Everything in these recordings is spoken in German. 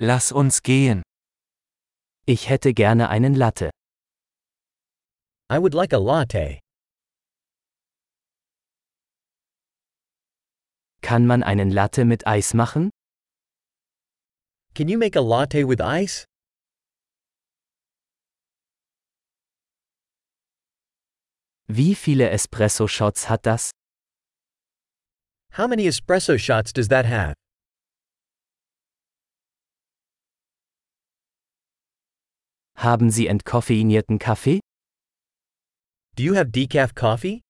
Lass uns gehen. Ich hätte gerne einen Latte. I would like a latte. Kann man einen Latte mit Eis machen? Can you make a latte with ice? Wie viele Espresso-Shots hat das? How many espresso shots does that have? Haben Sie entkoffeinierten Kaffee? Do you have decaf coffee?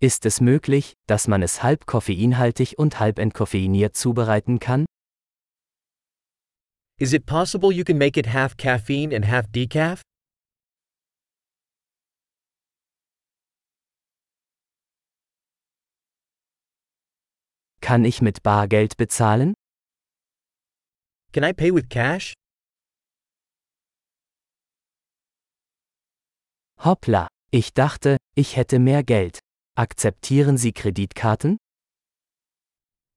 Ist es möglich, dass man es halb koffeinhaltig und halb entkoffeiniert zubereiten kann? Is it possible you can make it half caffeine and half decaf? Kann ich mit Bargeld bezahlen? Can I pay with cash? Hoppla, ich dachte, ich hätte mehr Geld. Akzeptieren Sie Kreditkarten?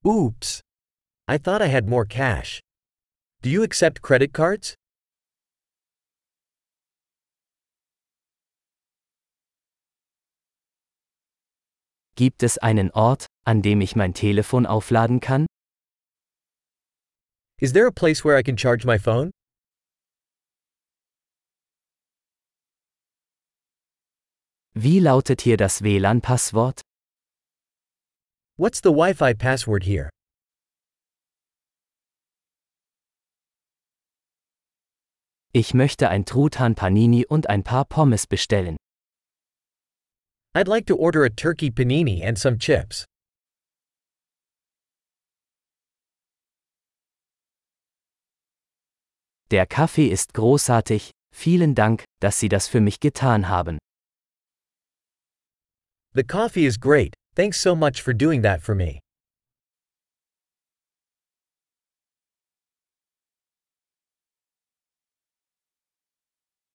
Oops. I thought I had more cash. Do you accept credit cards? Gibt es einen Ort, an dem ich mein Telefon aufladen kann? Is there a place where I can charge my phone? Wie lautet hier das WLAN-Passwort? What's the Wi Fi password here? Ich möchte ein Truthahn Panini und ein paar Pommes bestellen. I'd like to order a turkey panini and some chips. Der Kaffee ist großartig, vielen Dank, dass Sie das für mich getan haben. The coffee is great, thanks so much for doing that for me.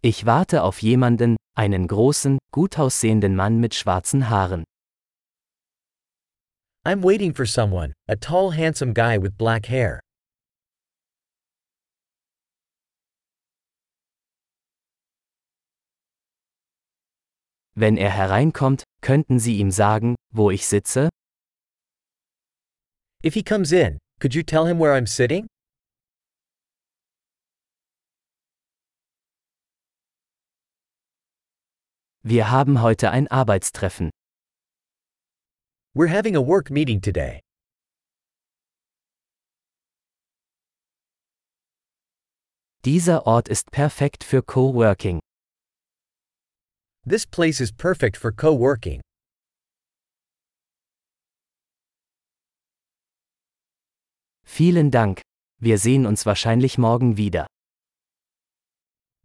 Ich warte auf jemanden, einen großen, gut aussehenden Mann mit schwarzen Haaren. I'm waiting for someone, a tall, handsome guy with black hair. Wenn er hereinkommt, könnten Sie ihm sagen, wo ich sitze? If he comes in, could you tell him where I'm sitting? Wir haben heute ein Arbeitstreffen. We're having a work meeting today. Dieser Ort ist perfekt für Coworking. This place is perfect for co working. Vielen Dank. Wir sehen uns wahrscheinlich morgen wieder.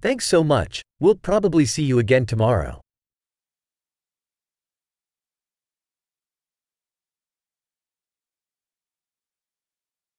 Thanks so much, we'll probably see you again tomorrow.